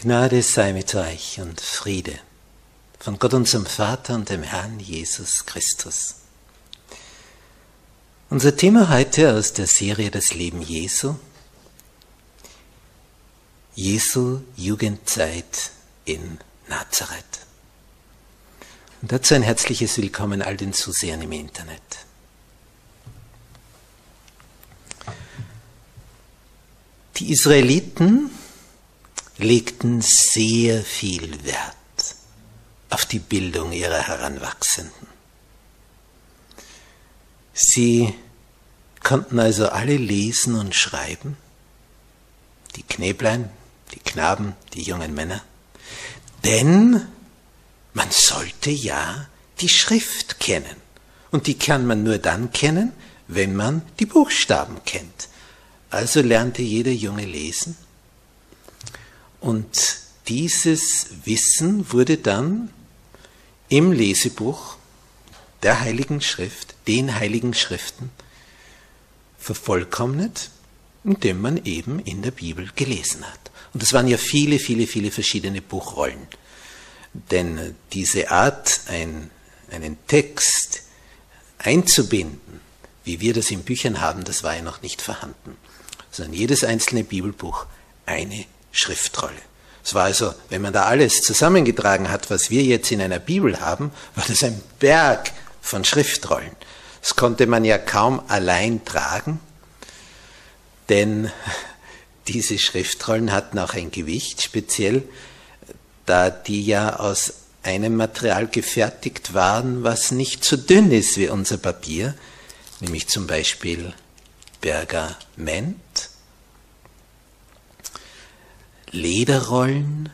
Gnade sei mit euch und Friede von Gott unserem Vater und dem Herrn Jesus Christus. Unser Thema heute aus der Serie Das Leben Jesu. Jesu Jugendzeit in Nazareth. Und dazu ein herzliches Willkommen all den Zusehern im Internet. Die Israeliten legten sehr viel Wert auf die Bildung ihrer Heranwachsenden. Sie konnten also alle lesen und schreiben, die Knäblein, die Knaben, die jungen Männer, denn man sollte ja die Schrift kennen. Und die kann man nur dann kennen, wenn man die Buchstaben kennt. Also lernte jeder Junge lesen und dieses Wissen wurde dann im Lesebuch der Heiligen Schrift, den Heiligen Schriften, vervollkommnet, indem man eben in der Bibel gelesen hat. Und es waren ja viele, viele, viele verschiedene Buchrollen. Denn diese Art, ein, einen Text einzubinden, wie wir das in Büchern haben, das war ja noch nicht vorhanden. Sondern jedes einzelne Bibelbuch eine Schriftrolle. Es war also, wenn man da alles zusammengetragen hat, was wir jetzt in einer Bibel haben, war das ein Berg von Schriftrollen. Das konnte man ja kaum allein tragen, denn diese Schriftrollen hatten auch ein Gewicht, speziell da die ja aus einem Material gefertigt waren, was nicht so dünn ist wie unser Papier, nämlich zum Beispiel Pergament Lederrollen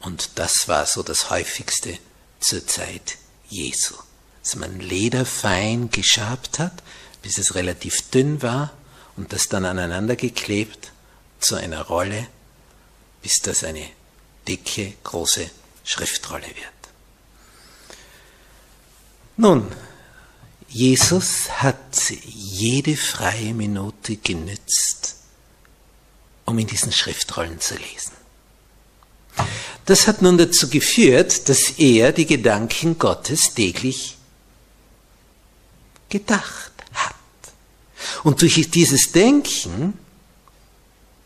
und das war so das häufigste zur Zeit Jesu. Dass man Leder fein geschabt hat, bis es relativ dünn war und das dann aneinander geklebt zu einer Rolle, bis das eine dicke, große Schriftrolle wird. Nun, Jesus hat jede freie Minute genützt, um in diesen Schriftrollen zu lesen. Das hat nun dazu geführt, dass er die Gedanken Gottes täglich gedacht hat. Und durch dieses Denken,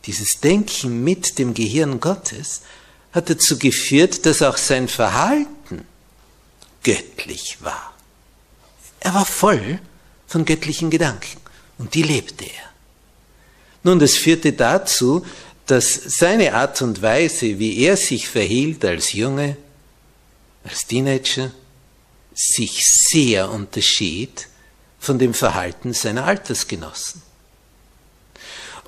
dieses Denken mit dem Gehirn Gottes, hat dazu geführt, dass auch sein Verhalten göttlich war. Er war voll von göttlichen Gedanken und die lebte er. Nun, das führte dazu, dass seine Art und Weise, wie er sich verhielt als Junge, als Teenager, sich sehr unterschied von dem Verhalten seiner Altersgenossen.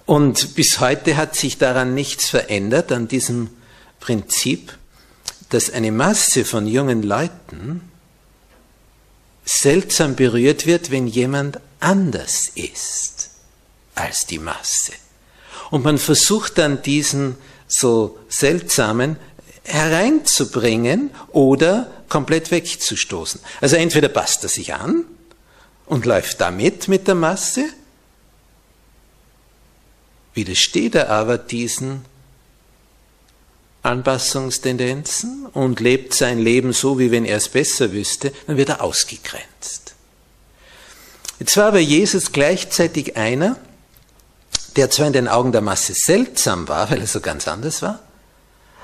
Und bis heute hat sich daran nichts verändert, an diesem Prinzip, dass eine Masse von jungen Leuten seltsam berührt wird, wenn jemand anders ist als die Masse. Und man versucht dann diesen so seltsamen hereinzubringen oder komplett wegzustoßen. Also entweder passt er sich an und läuft damit mit der Masse, widersteht er aber diesen Anpassungstendenzen und lebt sein Leben so, wie wenn er es besser wüsste, dann wird er ausgegrenzt. Jetzt war aber Jesus gleichzeitig einer, der zwar in den Augen der Masse seltsam war, weil er so ganz anders war,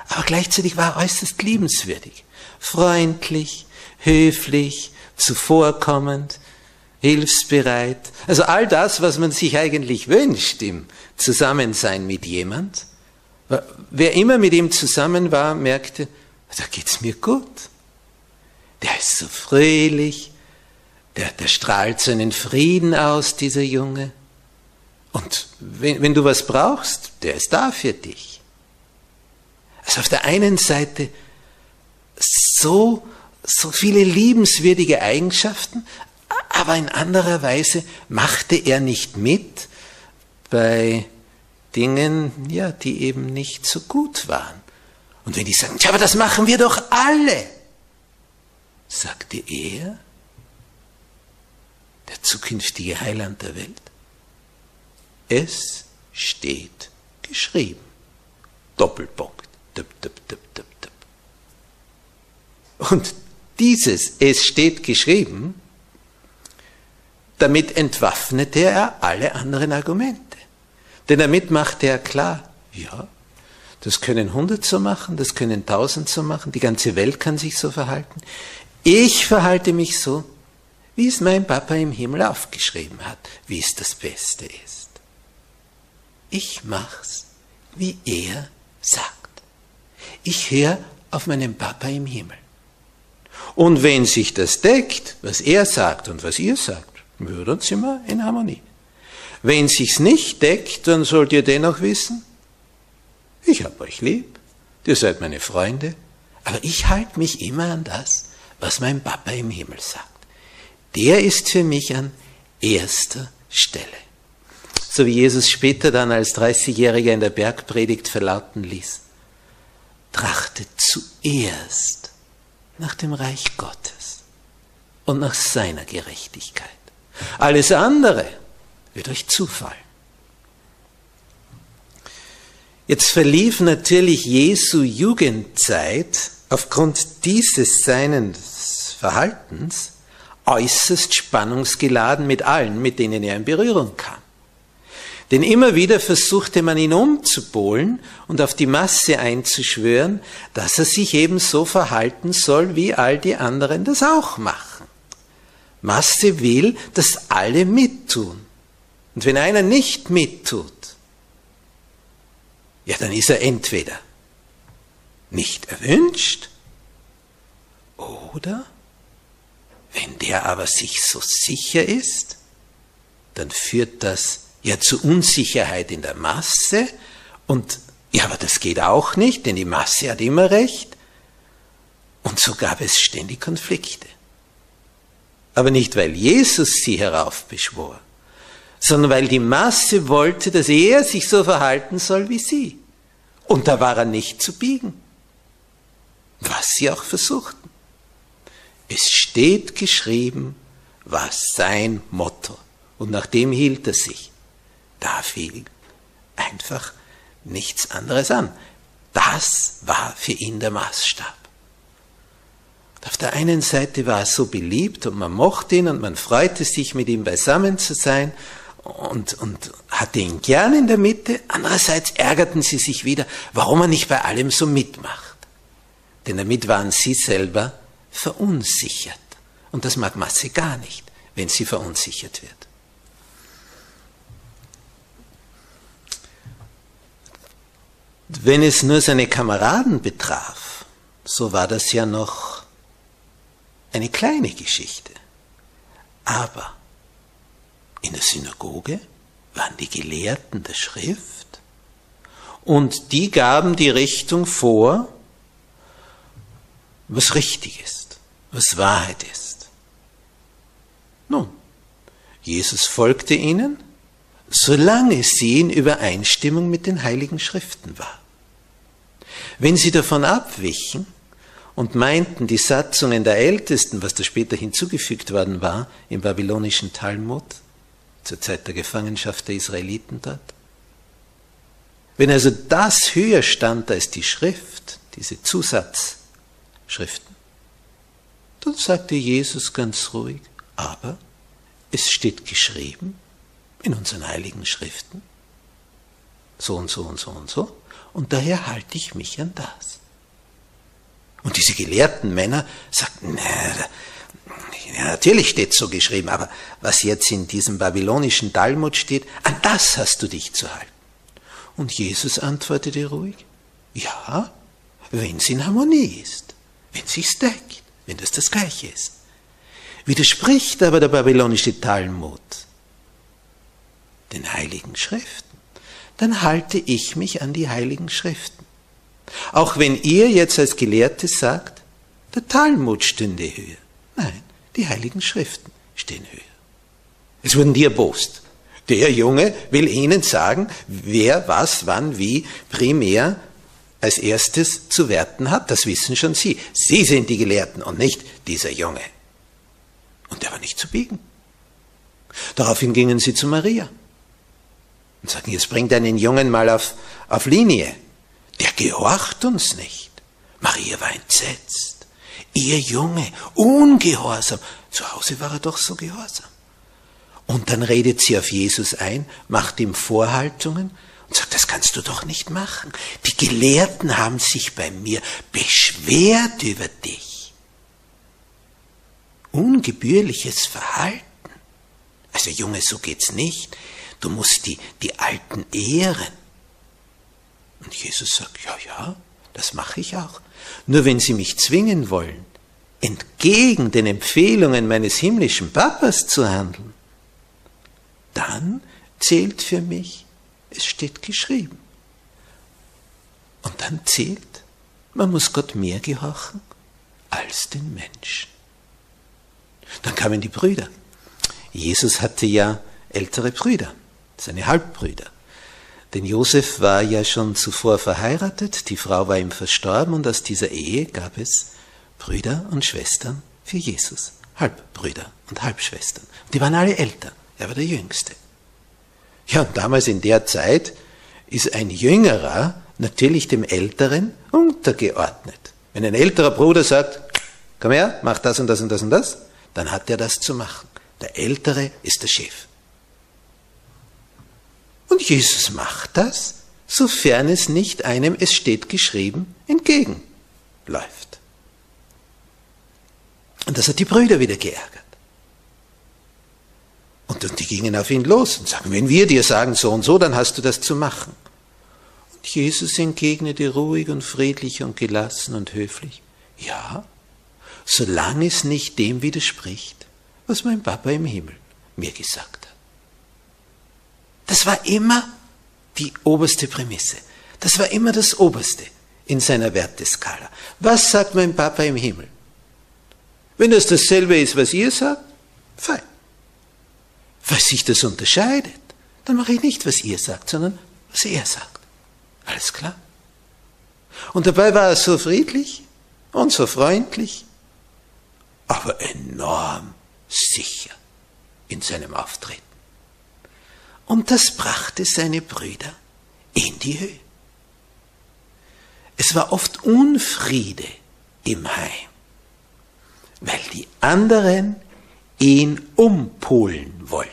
aber gleichzeitig war er äußerst liebenswürdig, freundlich, höflich, zuvorkommend, hilfsbereit. Also all das, was man sich eigentlich wünscht im Zusammensein mit jemand. Wer immer mit ihm zusammen war, merkte, da geht's mir gut. Der ist so fröhlich, der, der strahlt so einen Frieden aus, dieser Junge. Und wenn, wenn du was brauchst, der ist da für dich. Also auf der einen Seite so, so viele liebenswürdige Eigenschaften, aber in anderer Weise machte er nicht mit bei Dingen, ja, die eben nicht so gut waren. Und wenn die sagen, tja, aber das machen wir doch alle, sagte er, der zukünftige Heiland der Welt, es steht geschrieben. Doppelpunkt. Dip, dip, dip, dip, dip. Und dieses Es steht geschrieben damit entwaffnete er alle anderen Argumente. Denn damit machte er klar, ja, das können hundert so machen, das können tausend so machen, die ganze Welt kann sich so verhalten. Ich verhalte mich so, wie es mein Papa im Himmel aufgeschrieben hat, wie es das Beste ist. Ich mach's, wie er sagt. Ich höre auf meinen Papa im Himmel. Und wenn sich das deckt, was er sagt und was ihr sagt, ja, dann sind wir in Harmonie. Wenn sich's nicht deckt, dann sollt ihr dennoch wissen, ich hab euch lieb, ihr seid meine Freunde, aber ich halte mich immer an das, was mein Papa im Himmel sagt. Der ist für mich an erster Stelle. So wie Jesus später dann als 30-Jähriger in der Bergpredigt verlauten ließ, trachtet zuerst nach dem Reich Gottes und nach seiner Gerechtigkeit. Alles andere wird euch zufallen. Jetzt verlief natürlich Jesu Jugendzeit aufgrund dieses seines Verhaltens äußerst spannungsgeladen mit allen, mit denen er in Berührung kam. Denn immer wieder versuchte man ihn umzupolen und auf die Masse einzuschwören, dass er sich eben so verhalten soll, wie all die anderen das auch machen. Masse will, dass alle mittun. Und wenn einer nicht mittut, ja, dann ist er entweder nicht erwünscht oder wenn der aber sich so sicher ist, dann führt das ja zu Unsicherheit in der Masse und ja, aber das geht auch nicht, denn die Masse hat immer recht. Und so gab es ständig Konflikte aber nicht weil Jesus sie heraufbeschwor, sondern weil die Masse wollte, dass er sich so verhalten soll wie sie. Und da war er nicht zu biegen, was sie auch versuchten. Es steht geschrieben, war sein Motto, und nach dem hielt er sich. Da fiel einfach nichts anderes an. Das war für ihn der Maßstab. Auf der einen Seite war er so beliebt und man mochte ihn und man freute sich, mit ihm beisammen zu sein und, und hatte ihn gern in der Mitte. Andererseits ärgerten sie sich wieder, warum er nicht bei allem so mitmacht. Denn damit waren sie selber verunsichert. Und das mag Masse gar nicht, wenn sie verunsichert wird. Wenn es nur seine Kameraden betraf, so war das ja noch eine kleine Geschichte. Aber in der Synagoge waren die Gelehrten der Schrift und die gaben die Richtung vor, was richtig ist, was Wahrheit ist. Nun, Jesus folgte ihnen, solange sie in Übereinstimmung mit den heiligen Schriften war. Wenn sie davon abwichen und meinten, die Satzungen der Ältesten, was da später hinzugefügt worden war im babylonischen Talmud, zur Zeit der Gefangenschaft der Israeliten dort, wenn also das höher stand als die Schrift, diese Zusatzschriften, dann sagte Jesus ganz ruhig, aber es steht geschrieben in unseren heiligen Schriften, so und so und so und so, und daher halte ich mich an das. Und diese gelehrten Männer sagten, na, ja, natürlich steht so geschrieben, aber was jetzt in diesem babylonischen Talmud steht, an das hast du dich zu halten. Und Jesus antwortete ruhig, ja, wenn es in Harmonie ist, wenn es sich deckt, wenn das das Gleiche ist. Widerspricht aber der babylonische Talmud den heiligen Schriften, dann halte ich mich an die heiligen Schriften. Auch wenn ihr jetzt als Gelehrte sagt, der Talmud stünde höher. Nein, die heiligen Schriften stehen höher. Es wurden die erbost. Der Junge will ihnen sagen, wer was, wann, wie primär als erstes zu werten hat. Das wissen schon sie. Sie sind die Gelehrten und nicht dieser Junge. Und der war nicht zu biegen. Daraufhin gingen sie zu Maria und sagten, jetzt bringt einen Jungen mal auf, auf Linie. Der gehorcht uns nicht. Maria war entsetzt. Ihr Junge, ungehorsam. Zu Hause war er doch so gehorsam. Und dann redet sie auf Jesus ein, macht ihm Vorhaltungen und sagt, das kannst du doch nicht machen. Die Gelehrten haben sich bei mir beschwert über dich. Ungebührliches Verhalten. Also Junge, so geht's nicht. Du musst die, die Alten ehren. Und Jesus sagt, ja, ja, das mache ich auch. Nur wenn sie mich zwingen wollen, entgegen den Empfehlungen meines himmlischen Papas zu handeln, dann zählt für mich, es steht geschrieben. Und dann zählt, man muss Gott mehr gehorchen als den Menschen. Dann kamen die Brüder. Jesus hatte ja ältere Brüder, seine Halbbrüder. Denn Josef war ja schon zuvor verheiratet, die Frau war ihm verstorben und aus dieser Ehe gab es Brüder und Schwestern für Jesus. Halbbrüder und Halbschwestern. Die waren alle Eltern. Er war der Jüngste. Ja, und damals in der Zeit ist ein Jüngerer natürlich dem Älteren untergeordnet. Wenn ein älterer Bruder sagt, komm her, mach das und das und das und das, dann hat er das zu machen. Der Ältere ist der Chef. Und Jesus macht das, sofern es nicht einem, es steht geschrieben, entgegenläuft. Und das hat die Brüder wieder geärgert. Und, und die gingen auf ihn los und sagen, wenn wir dir sagen so und so, dann hast du das zu machen. Und Jesus entgegnete ruhig und friedlich und gelassen und höflich, ja, solange es nicht dem widerspricht, was mein Papa im Himmel mir gesagt hat. Das war immer die oberste Prämisse. Das war immer das Oberste in seiner Werteskala. Was sagt mein Papa im Himmel? Wenn das dasselbe ist, was ihr sagt, fein weil sich das unterscheidet, dann mache ich nicht, was ihr sagt, sondern was er sagt. Alles klar? Und dabei war er so friedlich und so freundlich, aber enorm sicher in seinem Auftreten. Und das brachte seine Brüder in die Höhe. Es war oft Unfriede im Heim, weil die anderen ihn umpolen wollten.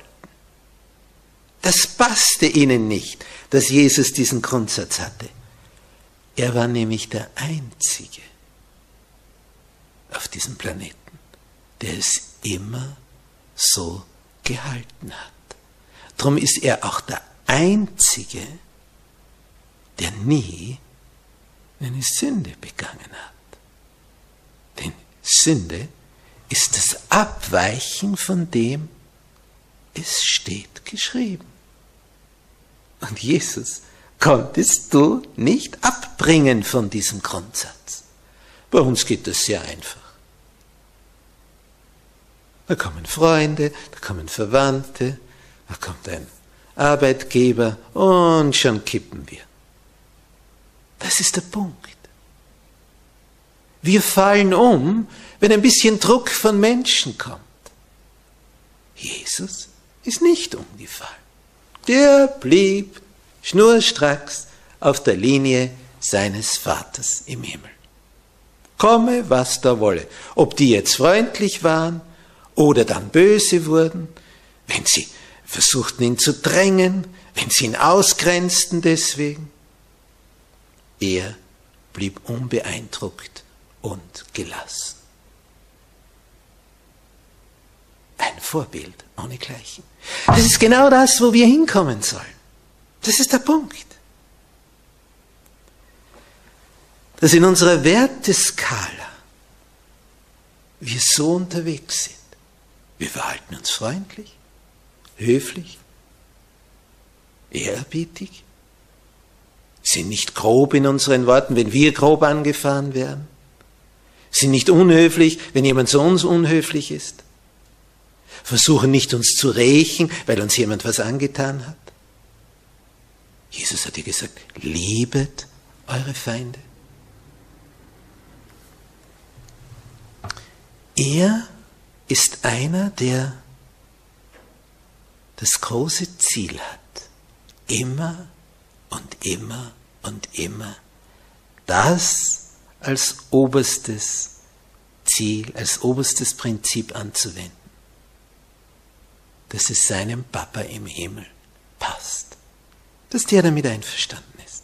Das passte ihnen nicht, dass Jesus diesen Grundsatz hatte. Er war nämlich der Einzige auf diesem Planeten, der es immer so gehalten hat. Darum ist er auch der Einzige, der nie eine Sünde begangen hat. Denn Sünde ist das Abweichen von dem, es steht geschrieben. Und Jesus konntest du nicht abbringen von diesem Grundsatz. Bei uns geht das sehr einfach. Da kommen Freunde, da kommen Verwandte, da kommt ein Arbeitgeber und schon kippen wir. Das ist der Punkt. Wir fallen um, wenn ein bisschen Druck von Menschen kommt. Jesus ist nicht umgefallen. Der blieb schnurstracks auf der Linie seines Vaters im Himmel. Komme, was da wolle. Ob die jetzt freundlich waren oder dann böse wurden, wenn sie versuchten ihn zu drängen, wenn sie ihn ausgrenzten deswegen. Er blieb unbeeindruckt und gelassen. Ein Vorbild ohne Gleichen. Das ist genau das, wo wir hinkommen sollen. Das ist der Punkt. Dass in unserer Werteskala wir so unterwegs sind. Wir verhalten uns freundlich, höflich, ehrerbietig, sind nicht grob in unseren Worten, wenn wir grob angefahren werden, sind nicht unhöflich, wenn jemand zu uns unhöflich ist, versuchen nicht uns zu rächen, weil uns jemand was angetan hat. Jesus hat dir gesagt, liebet eure Feinde. Er ist einer, der das große Ziel hat, immer und immer und immer das als oberstes Ziel, als oberstes Prinzip anzuwenden, dass es seinem Papa im Himmel passt, dass der damit einverstanden ist,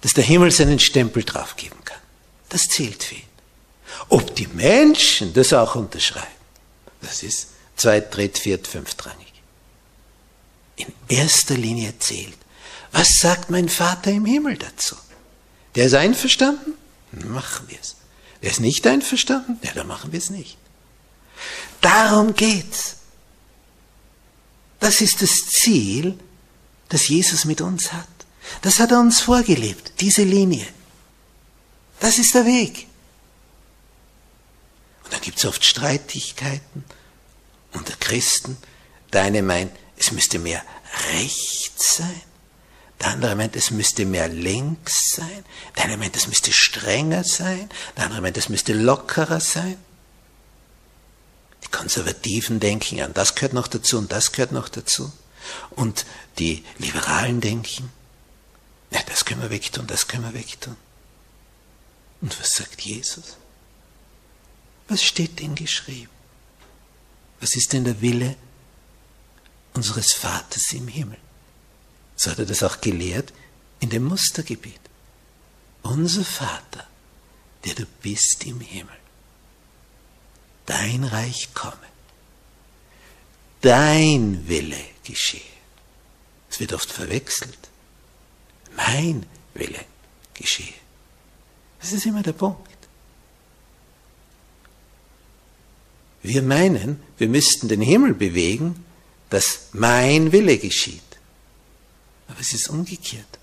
dass der Himmel seinen Stempel draufgeben kann. Das zählt für ihn. Ob die Menschen das auch unterschreiben, das ist zweit, dritt, viert, fünftrangig. In erster Linie zählt, was sagt mein Vater im Himmel dazu? Der ist einverstanden? Machen wir es. Der ist nicht einverstanden? Ja, dann machen wir es nicht. Darum geht's. Das ist das Ziel, das Jesus mit uns hat. Das hat er uns vorgelebt, diese Linie. Das ist der Weg. Und dann gibt es oft Streitigkeiten unter Christen. Der eine meint, es müsste mehr rechts sein. Der andere meint, es müsste mehr links sein. Der eine meint, es müsste strenger sein. Der andere meint, es müsste lockerer sein. Die Konservativen denken, ja, das gehört noch dazu und das gehört noch dazu. Und die Liberalen denken, ja, das können wir wegtun, das können wir wegtun. Und was sagt Jesus? Was steht denn geschrieben? Was ist denn der Wille unseres Vaters im Himmel? So hat er das auch gelehrt in dem Mustergebiet. Unser Vater, der du bist im Himmel, dein Reich komme, dein Wille geschehe. Es wird oft verwechselt. Mein Wille geschehe. Das ist immer der Punkt. Wir meinen, wir müssten den Himmel bewegen, dass mein Wille geschieht. Aber es ist umgekehrt.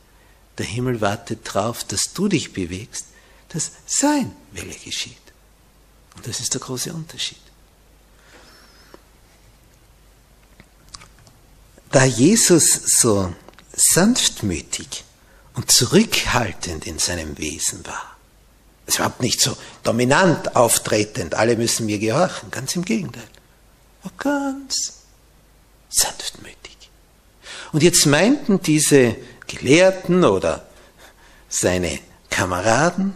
Der Himmel wartet darauf, dass du dich bewegst, dass sein Wille geschieht. Und das ist der große Unterschied. Da Jesus so sanftmütig und zurückhaltend in seinem Wesen war, ist überhaupt nicht so dominant auftretend, alle müssen mir gehorchen, ganz im Gegenteil. War ganz sanftmütig. Und jetzt meinten diese Gelehrten oder seine Kameraden,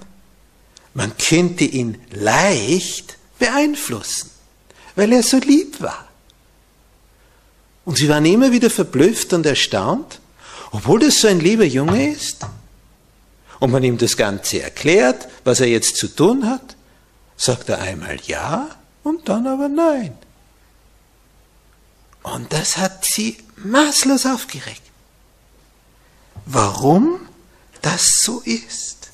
man könnte ihn leicht beeinflussen, weil er so lieb war. Und sie waren immer wieder verblüfft und erstaunt, obwohl das so ein lieber Junge ist und man ihm das Ganze erklärt, was er jetzt zu tun hat, sagt er einmal ja und dann aber nein. Und das hat sie maßlos aufgeregt. Warum das so ist?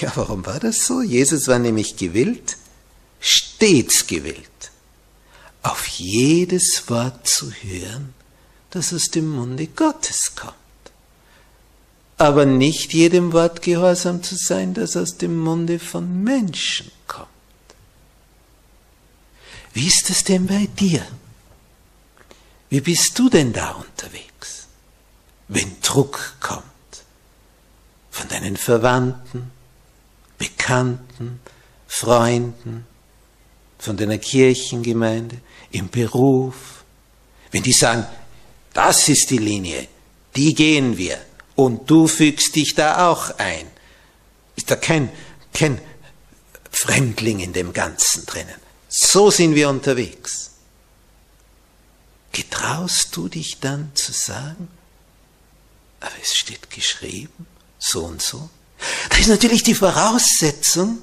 Ja, warum war das so? Jesus war nämlich gewillt, stets gewillt, auf jedes Wort zu hören, das aus dem Munde Gottes kommt aber nicht jedem Wort gehorsam zu sein, das aus dem Munde von Menschen kommt. Wie ist es denn bei dir? Wie bist du denn da unterwegs, wenn Druck kommt von deinen Verwandten, Bekannten, Freunden, von deiner Kirchengemeinde, im Beruf, wenn die sagen, das ist die Linie, die gehen wir und du fügst dich da auch ein, ist da kein, kein Fremdling in dem Ganzen drinnen. So sind wir unterwegs. Getraust du dich dann zu sagen, aber es steht geschrieben, so und so? Da ist natürlich die Voraussetzung,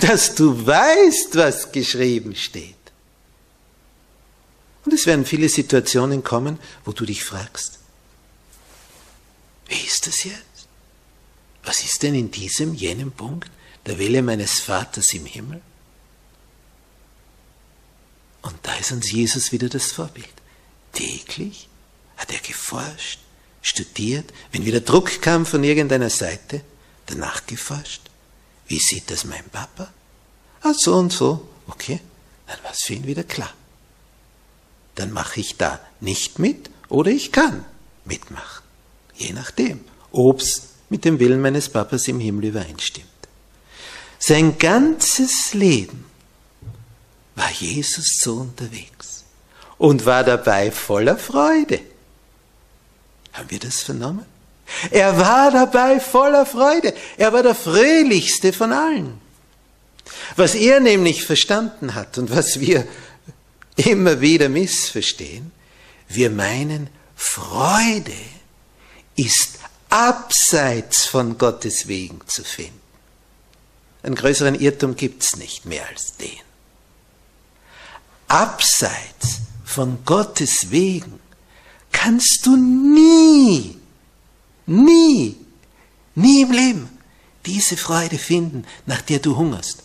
dass du weißt, was geschrieben steht. Und es werden viele Situationen kommen, wo du dich fragst, wie ist das jetzt? Was ist denn in diesem, jenem Punkt der Wille meines Vaters im Himmel? Und da ist uns Jesus wieder das Vorbild. Täglich hat er geforscht, studiert, wenn wieder Druck kam von irgendeiner Seite, danach geforscht. Wie sieht das mein Papa? Ah, so und so. Okay, dann war es für ihn wieder klar. Dann mache ich da nicht mit oder ich kann mitmachen. Je nachdem, ob es mit dem Willen meines Papas im Himmel übereinstimmt. Sein ganzes Leben war Jesus so unterwegs und war dabei voller Freude. Haben wir das vernommen? Er war dabei voller Freude. Er war der fröhlichste von allen. Was er nämlich verstanden hat und was wir immer wieder missverstehen, wir meinen, Freude ist abseits von Gottes Wegen zu finden. Einen größeren Irrtum gibt's nicht mehr als den. Abseits von Gottes Wegen kannst du nie, nie, nie im Leben diese Freude finden, nach der du hungerst.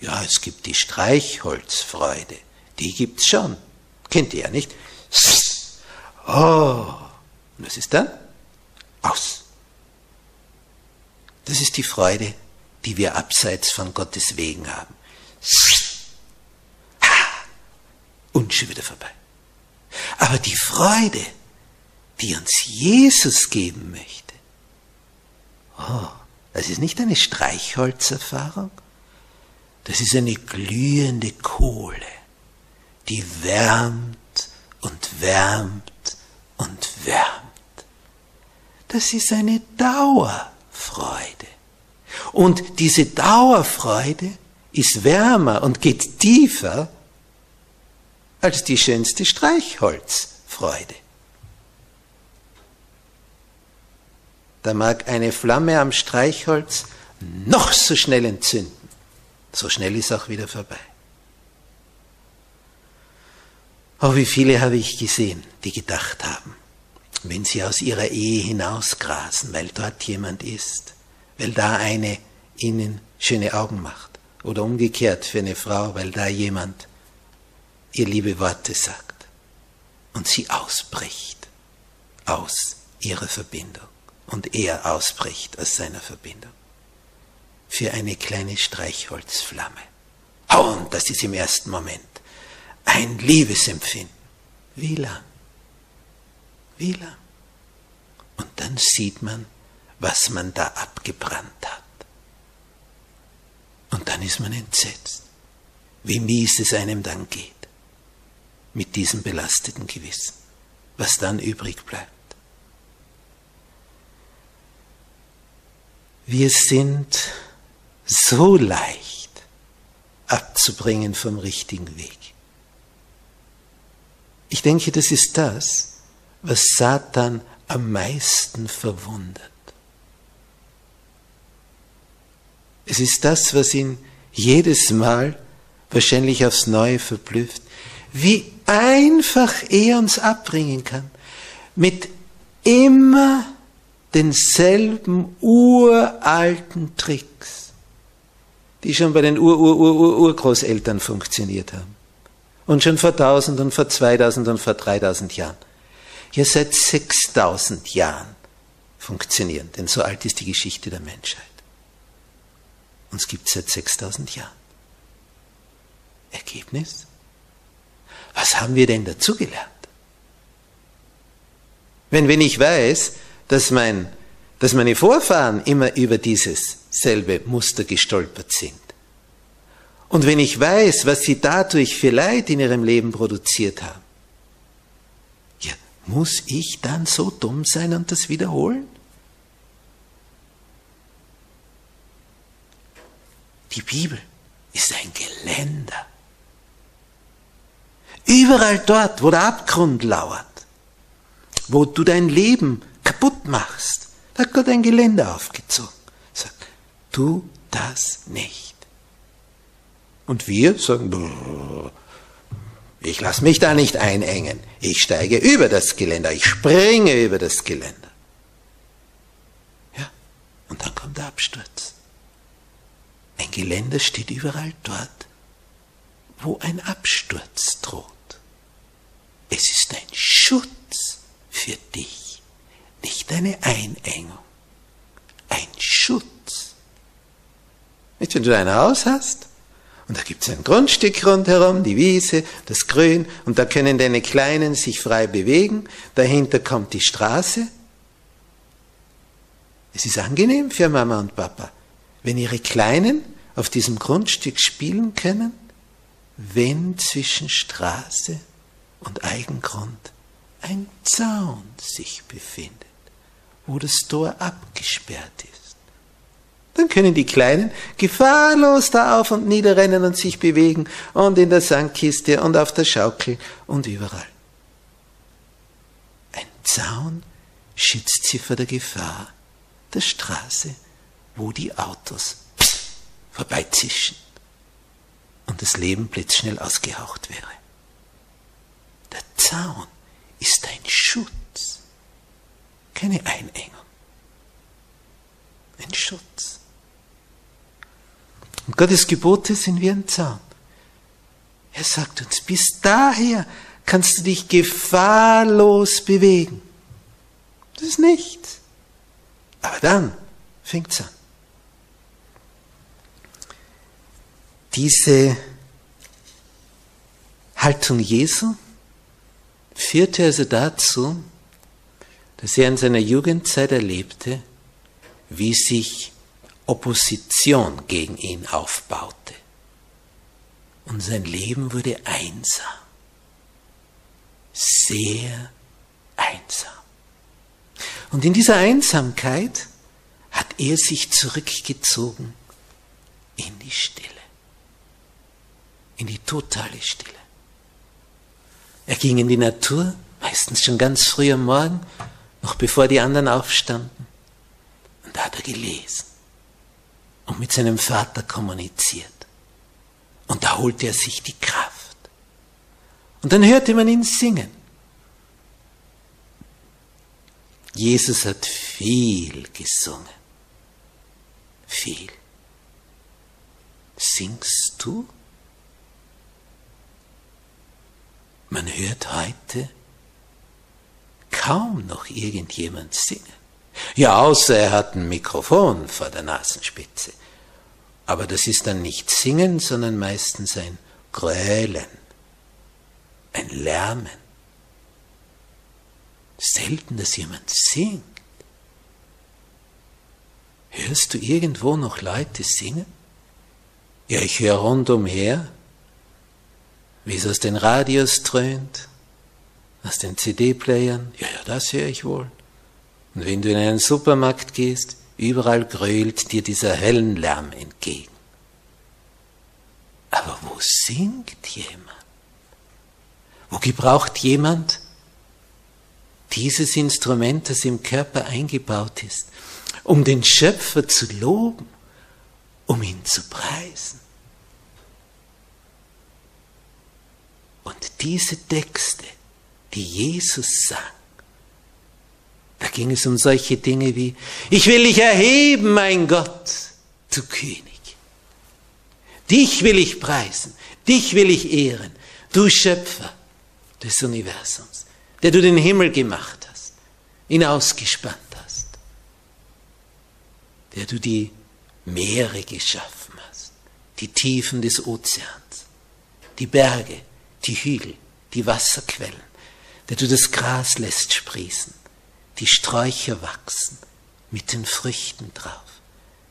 Ja, es gibt die Streichholzfreude, die gibt's schon. Kennt ihr ja nicht? Oh, und was ist dann? Aus. Das ist die Freude, die wir abseits von Gottes Wegen haben. Und schon wieder vorbei. Aber die Freude, die uns Jesus geben möchte, oh, das ist nicht eine Streichholzerfahrung, das ist eine glühende Kohle, die wärmt und wärmt und wärmt. Das ist eine Dauerfreude. Und diese Dauerfreude ist wärmer und geht tiefer als die schönste Streichholzfreude. Da mag eine Flamme am Streichholz noch so schnell entzünden. So schnell ist auch wieder vorbei. Oh, wie viele habe ich gesehen, die gedacht haben, wenn sie aus ihrer Ehe hinausgrasen, weil dort jemand ist, weil da eine ihnen schöne Augen macht, oder umgekehrt für eine Frau, weil da jemand ihr liebe Worte sagt und sie ausbricht aus ihrer Verbindung und er ausbricht aus seiner Verbindung. Für eine kleine Streichholzflamme. Und das ist im ersten Moment ein Liebesempfinden. Wie lang? Lang? Und dann sieht man, was man da abgebrannt hat. Und dann ist man entsetzt, wie mies es einem dann geht mit diesem belasteten Gewissen, was dann übrig bleibt. Wir sind so leicht abzubringen vom richtigen Weg. Ich denke, das ist das, was Satan am meisten verwundert. Es ist das, was ihn jedes Mal wahrscheinlich aufs Neue verblüfft, wie einfach er uns abbringen kann. Mit immer denselben uralten Tricks, die schon bei den Ur-Ur-Ur-Urgroßeltern funktioniert haben. Und schon vor tausend und vor zweitausend und vor dreitausend Jahren. Ja, seit sechstausend Jahren funktionieren, denn so alt ist die Geschichte der Menschheit. Uns gibt es seit sechstausend Jahren. Ergebnis? Was haben wir denn dazugelernt? Wenn, wenn ich weiß, dass mein, dass meine Vorfahren immer über dieses selbe Muster gestolpert sind. Und wenn ich weiß, was sie dadurch für Leid in ihrem Leben produziert haben, muss ich dann so dumm sein und das wiederholen? Die Bibel ist ein Geländer. Überall dort, wo der Abgrund lauert, wo du dein Leben kaputt machst, hat Gott ein Geländer aufgezogen. Sagt, tu das nicht. Und wir sagen, ich lasse mich da nicht einengen. Ich steige über das Geländer, ich springe über das Geländer. Ja, und dann kommt der Absturz. Ein Geländer steht überall dort, wo ein Absturz droht. Es ist ein Schutz für dich, nicht eine Einengung. Ein Schutz. Nicht, wenn du ein Haus hast und da gibt es ein Grundstück rundherum, die Wiese, das Grün, und da können deine Kleinen sich frei bewegen, dahinter kommt die Straße. Es ist angenehm für Mama und Papa, wenn ihre Kleinen auf diesem Grundstück spielen können, wenn zwischen Straße und Eigengrund ein Zaun sich befindet, wo das Tor abgesperrt ist. Dann können die Kleinen gefahrlos da auf und nieder rennen und sich bewegen und in der Sandkiste und auf der Schaukel und überall. Ein Zaun schützt sie vor der Gefahr der Straße, wo die Autos vorbeizischen und das Leben blitzschnell ausgehaucht wäre. Der Zaun ist ein Schutz, keine Einengung. Ein Schutz. Und Gottes Gebote sind wie ein Zaun. Er sagt uns, bis daher kannst du dich gefahrlos bewegen. Das ist nichts. Aber dann fängt es an. Diese Haltung Jesu führte also dazu, dass er in seiner Jugendzeit erlebte, wie sich Opposition gegen ihn aufbaute. Und sein Leben wurde einsam. Sehr einsam. Und in dieser Einsamkeit hat er sich zurückgezogen in die Stille in die totale Stille. Er ging in die Natur, meistens schon ganz früh am Morgen, noch bevor die anderen aufstanden. Und da hat er gelesen und mit seinem Vater kommuniziert. Und da holte er sich die Kraft. Und dann hörte man ihn singen. Jesus hat viel gesungen. Viel. Singst du? Man hört heute kaum noch irgendjemand singen. Ja, außer er hat ein Mikrofon vor der Nasenspitze. Aber das ist dann nicht Singen, sondern meistens ein Grölen, ein Lärmen. Selten, dass jemand singt. Hörst du irgendwo noch Leute singen? Ja, ich höre rundumher wie es aus den Radios dröhnt, aus den CD-Playern, ja, ja, das höre ich wohl. Und wenn du in einen Supermarkt gehst, überall grölt dir dieser Höllenlärm entgegen. Aber wo singt jemand? Wo gebraucht jemand dieses Instrument, das im Körper eingebaut ist, um den Schöpfer zu loben, um ihn zu preisen? Und diese Texte, die Jesus sang, da ging es um solche Dinge wie, ich will dich erheben, mein Gott, du König. Dich will ich preisen, dich will ich ehren, du Schöpfer des Universums, der du den Himmel gemacht hast, ihn ausgespannt hast, der du die Meere geschaffen hast, die Tiefen des Ozeans, die Berge, die Hügel, die Wasserquellen, der du das Gras lässt sprießen, die Sträucher wachsen mit den Früchten drauf,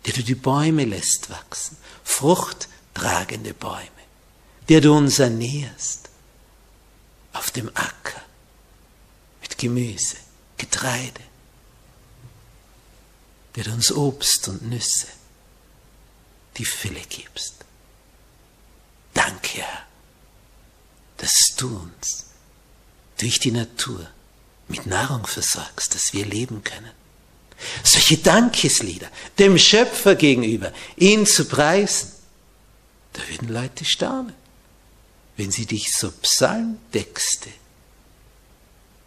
der du die Bäume lässt wachsen, fruchttragende Bäume, der du uns ernährst auf dem Acker mit Gemüse, Getreide, der du uns Obst und Nüsse, die Fülle gibst. Danke, Herr, dass du uns durch die Natur mit Nahrung versorgst, dass wir leben können. Solche Dankeslieder dem Schöpfer gegenüber, ihn zu preisen, da würden Leute staunen, wenn sie dich so Psalmtexte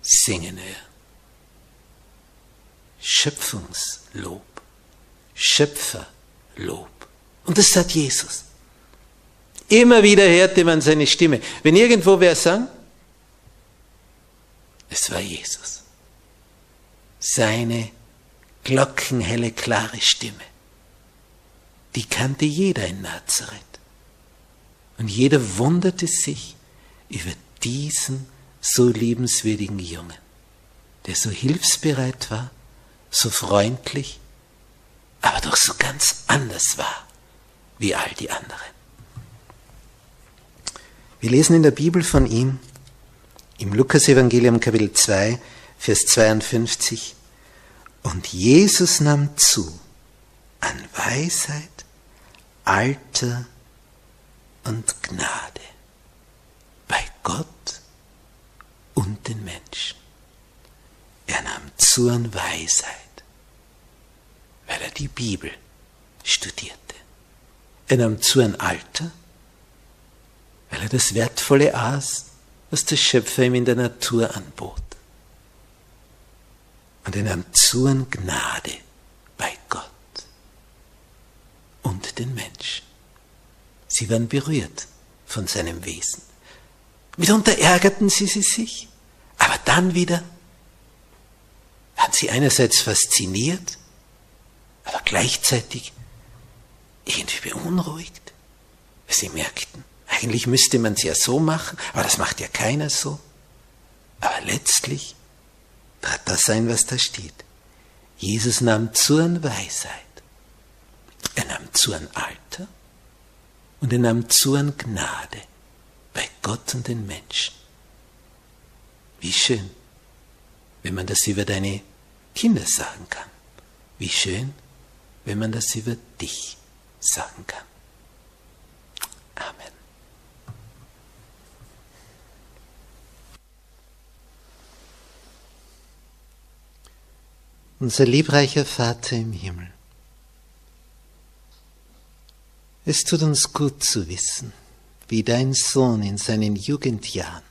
singen hören. Schöpfungslob, Schöpferlob. Und das sagt Jesus. Immer wieder hörte man seine Stimme. Wenn irgendwo wer sang, es war Jesus. Seine glockenhelle, klare Stimme. Die kannte jeder in Nazareth. Und jeder wunderte sich über diesen so liebenswürdigen Jungen, der so hilfsbereit war, so freundlich, aber doch so ganz anders war wie all die anderen. Wir lesen in der Bibel von ihm im Lukas-Evangelium Kapitel 2, Vers 52. Und Jesus nahm zu an Weisheit, Alter und Gnade bei Gott und den Menschen. Er nahm zu an Weisheit, weil er die Bibel studierte. Er nahm zu an Alter, weil er das Wertvolle aß, was der Schöpfer ihm in der Natur anbot. Und er nahm zu an Gnade bei Gott und den Menschen. Sie waren berührt von seinem Wesen. Mitunter ärgerten sie sich, aber dann wieder waren sie einerseits fasziniert, aber gleichzeitig irgendwie beunruhigt, weil sie merkten, eigentlich müsste man es ja so machen, aber das macht ja keiner so. Aber letztlich trat das ein, was da steht. Jesus nahm zu an Weisheit, er nahm zu an Alter und er nahm zu an Gnade bei Gott und den Menschen. Wie schön, wenn man das über deine Kinder sagen kann. Wie schön, wenn man das über dich sagen kann. Amen. Unser liebreicher Vater im Himmel, es tut uns gut zu wissen, wie dein Sohn in seinen Jugendjahren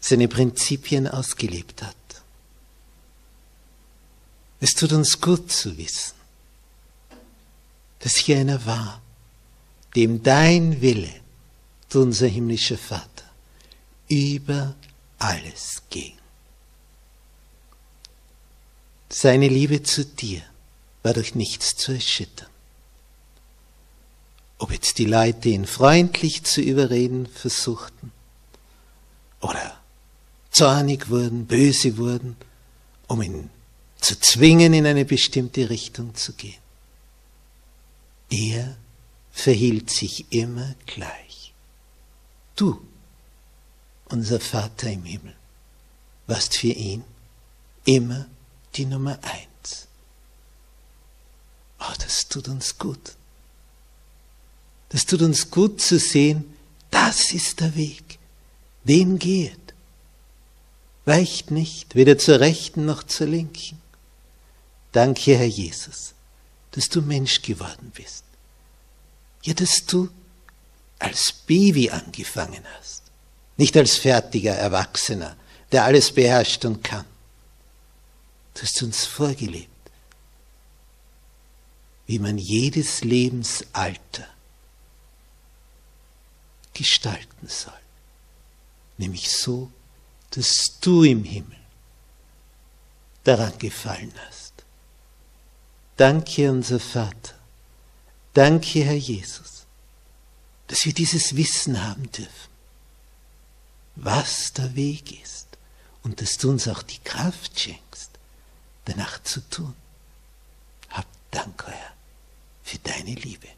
seine Prinzipien ausgelebt hat. Es tut uns gut zu wissen, dass hier einer war, dem dein Wille, du unser himmlischer Vater, über alles ging. Seine Liebe zu dir war durch nichts zu erschüttern. Ob jetzt die Leute ihn freundlich zu überreden versuchten oder zornig wurden, böse wurden, um ihn zu zwingen, in eine bestimmte Richtung zu gehen. Er verhielt sich immer gleich. Du, unser Vater im Himmel, warst für ihn immer die Nummer eins. Oh, das tut uns gut. Das tut uns gut zu sehen, das ist der Weg, den geht. Weicht nicht, weder zur rechten noch zur linken. Danke, Herr Jesus, dass du Mensch geworden bist. Ja, dass du als Baby angefangen hast, nicht als fertiger Erwachsener, der alles beherrscht und kann. Du hast uns vorgelebt, wie man jedes Lebensalter gestalten soll, nämlich so, dass du im Himmel daran gefallen hast. Danke, unser Vater. Danke, Herr Jesus, dass wir dieses Wissen haben dürfen, was der Weg ist und dass du uns auch die Kraft schenkst, danach zu tun. Hab Dank, Herr, für deine Liebe.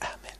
Amen.